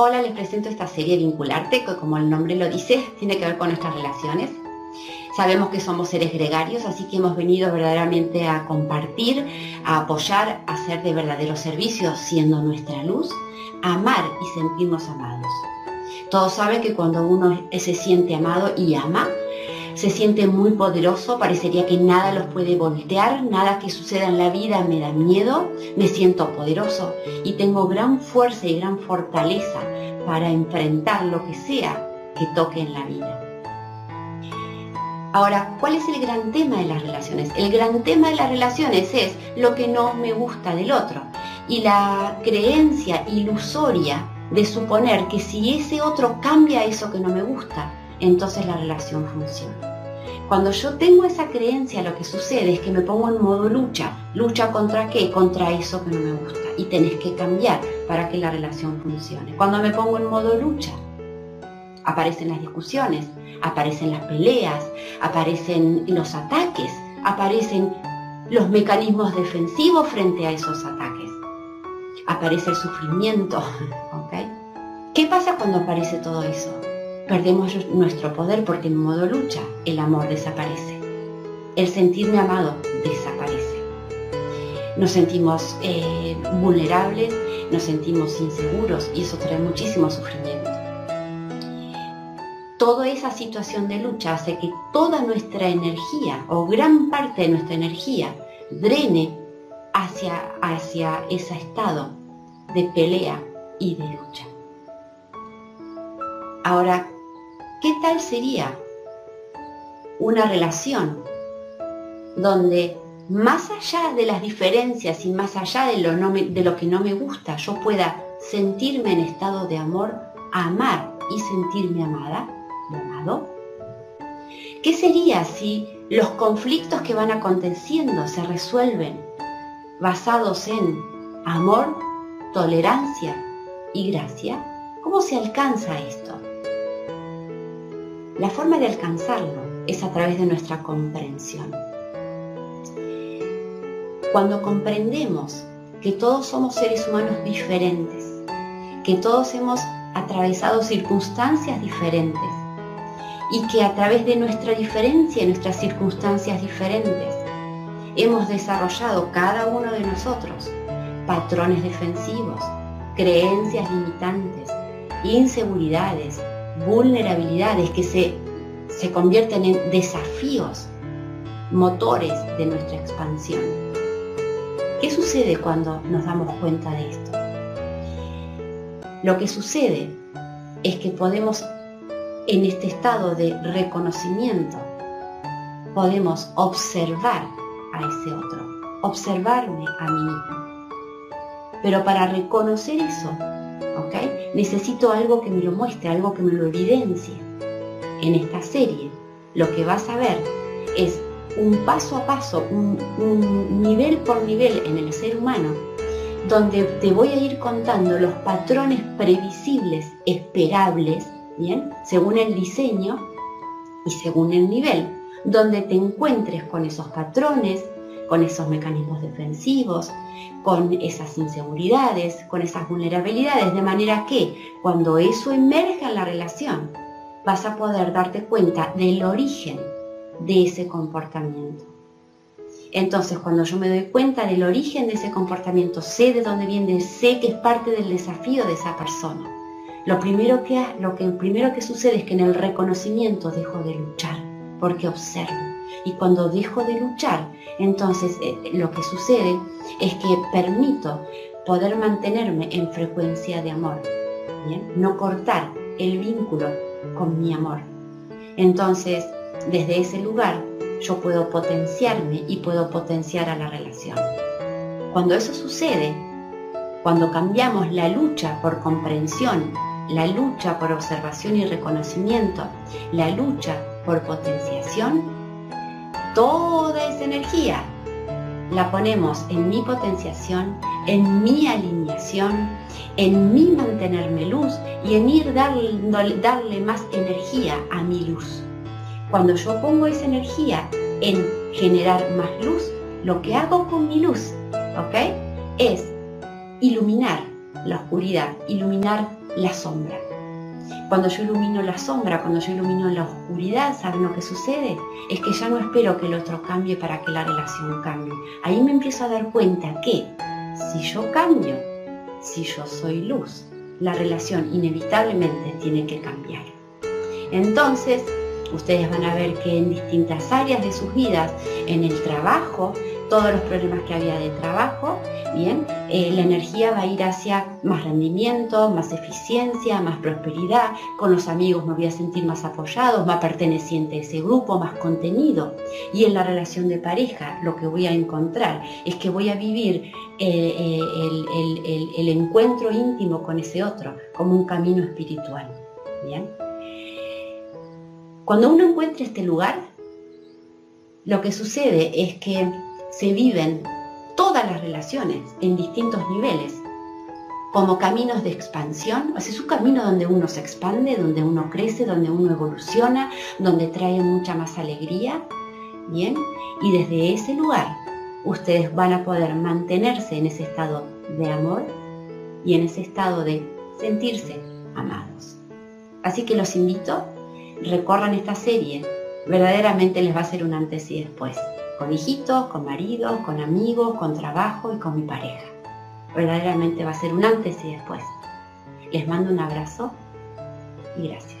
Hola, les presento esta serie Vincularte, que como el nombre lo dice, tiene que ver con nuestras relaciones. Sabemos que somos seres gregarios, así que hemos venido verdaderamente a compartir, a apoyar, a hacer de verdaderos servicios, siendo nuestra luz, a amar y sentirnos amados. Todos saben que cuando uno se siente amado y ama, se siente muy poderoso, parecería que nada los puede voltear, nada que suceda en la vida me da miedo, me siento poderoso y tengo gran fuerza y gran fortaleza para enfrentar lo que sea que toque en la vida. Ahora, ¿cuál es el gran tema de las relaciones? El gran tema de las relaciones es lo que no me gusta del otro y la creencia ilusoria de suponer que si ese otro cambia eso que no me gusta, entonces la relación funciona. Cuando yo tengo esa creencia, lo que sucede es que me pongo en modo lucha. ¿Lucha contra qué? Contra eso que no me gusta. Y tenés que cambiar para que la relación funcione. Cuando me pongo en modo lucha, aparecen las discusiones, aparecen las peleas, aparecen los ataques, aparecen los mecanismos defensivos frente a esos ataques. Aparece el sufrimiento. ¿Qué pasa cuando aparece todo eso? Perdemos nuestro poder porque en modo lucha el amor desaparece. El sentirme amado desaparece. Nos sentimos eh, vulnerables, nos sentimos inseguros y eso trae muchísimo sufrimiento. Toda esa situación de lucha hace que toda nuestra energía o gran parte de nuestra energía drene hacia, hacia ese estado de pelea y de lucha. Ahora, ¿Qué tal sería una relación donde más allá de las diferencias y más allá de lo, que no me gusta, yo pueda sentirme en estado de amor, amar y sentirme amada amado? ¿Qué sería si los conflictos que van aconteciendo se resuelven basados en amor, tolerancia y gracia? ¿Cómo se alcanza esto? La forma de alcanzarlo es a través de nuestra comprensión. Cuando comprendemos que todos somos seres humanos diferentes, que todos hemos atravesado circunstancias diferentes y que a través de nuestra diferencia y nuestras circunstancias diferentes hemos desarrollado cada uno de nosotros patrones defensivos, creencias limitantes, inseguridades, vulnerabilidades que se, se convierten en desafíos, motores de nuestra expansión. ¿Qué sucede cuando nos damos cuenta de esto? Lo que sucede es que podemos, en este estado de reconocimiento, podemos observar a ese otro, observarme a mí mismo. Pero para reconocer eso, Necesito algo que me lo muestre, algo que me lo evidencie. En esta serie, lo que vas a ver es un paso a paso, un, un nivel por nivel en el ser humano, donde te voy a ir contando los patrones previsibles, esperables, ¿bien? Según el diseño y según el nivel, donde te encuentres con esos patrones, con esos mecanismos defensivos, con esas inseguridades, con esas vulnerabilidades, de manera que cuando eso emerja en la relación, vas a poder darte cuenta del origen de ese comportamiento. Entonces, cuando yo me doy cuenta del origen de ese comportamiento, sé de dónde viene, sé que es parte del desafío de esa persona. Lo primero que, lo que, primero que sucede es que en el reconocimiento dejo de luchar, porque observo. Y cuando dejo de luchar, entonces eh, lo que sucede es que permito poder mantenerme en frecuencia de amor, no cortar el vínculo con mi amor. Entonces, desde ese lugar, yo puedo potenciarme y puedo potenciar a la relación. Cuando eso sucede, cuando cambiamos la lucha por comprensión, la lucha por observación y reconocimiento, la lucha por potenciación, toda esa energía la ponemos en mi potenciación, en mi alineación, en mi mantenerme luz y en ir darle, más energía a mi luz. Cuando yo pongo esa energía en generar más luz, lo que hago con mi luz, ¿ok? Es iluminar la oscuridad, iluminar la sombra. Cuando yo ilumino la sombra, cuando yo ilumino la oscuridad, ¿saben lo que sucede? Es que ya no espero que el otro cambie para que la relación cambie. Ahí me empiezo a dar cuenta que si yo cambio, si yo soy luz, la relación inevitablemente tiene que cambiar. Entonces, ustedes van a ver que en distintas áreas de sus vidas, en el trabajo, todos los problemas que había de trabajo, bien, eh, la energía va a ir hacia más rendimiento, más eficiencia, más prosperidad, con los amigos me voy a sentir más apoyados, más perteneciente a ese grupo, más contenido. Y en la relación de pareja lo que voy a encontrar es que voy a vivir eh, eh, el, encuentro íntimo con ese otro como un camino espiritual. Bien. Cuando uno encuentra este lugar, lo que sucede es que se viven todas las relaciones en distintos niveles como caminos de expansión, es un camino donde uno se expande, donde uno crece, donde uno evoluciona, donde trae mucha más alegría, ¿bien? Y desde ese lugar ustedes van a poder mantenerse en ese estado de amor y en ese estado de sentirse amados. Así que los invito, recorran esta serie, verdaderamente les va a ser un antes y después con hijitos, con maridos, con amigos, con trabajo y con mi pareja. Verdaderamente va a ser un antes y después. Les mando un abrazo y gracias.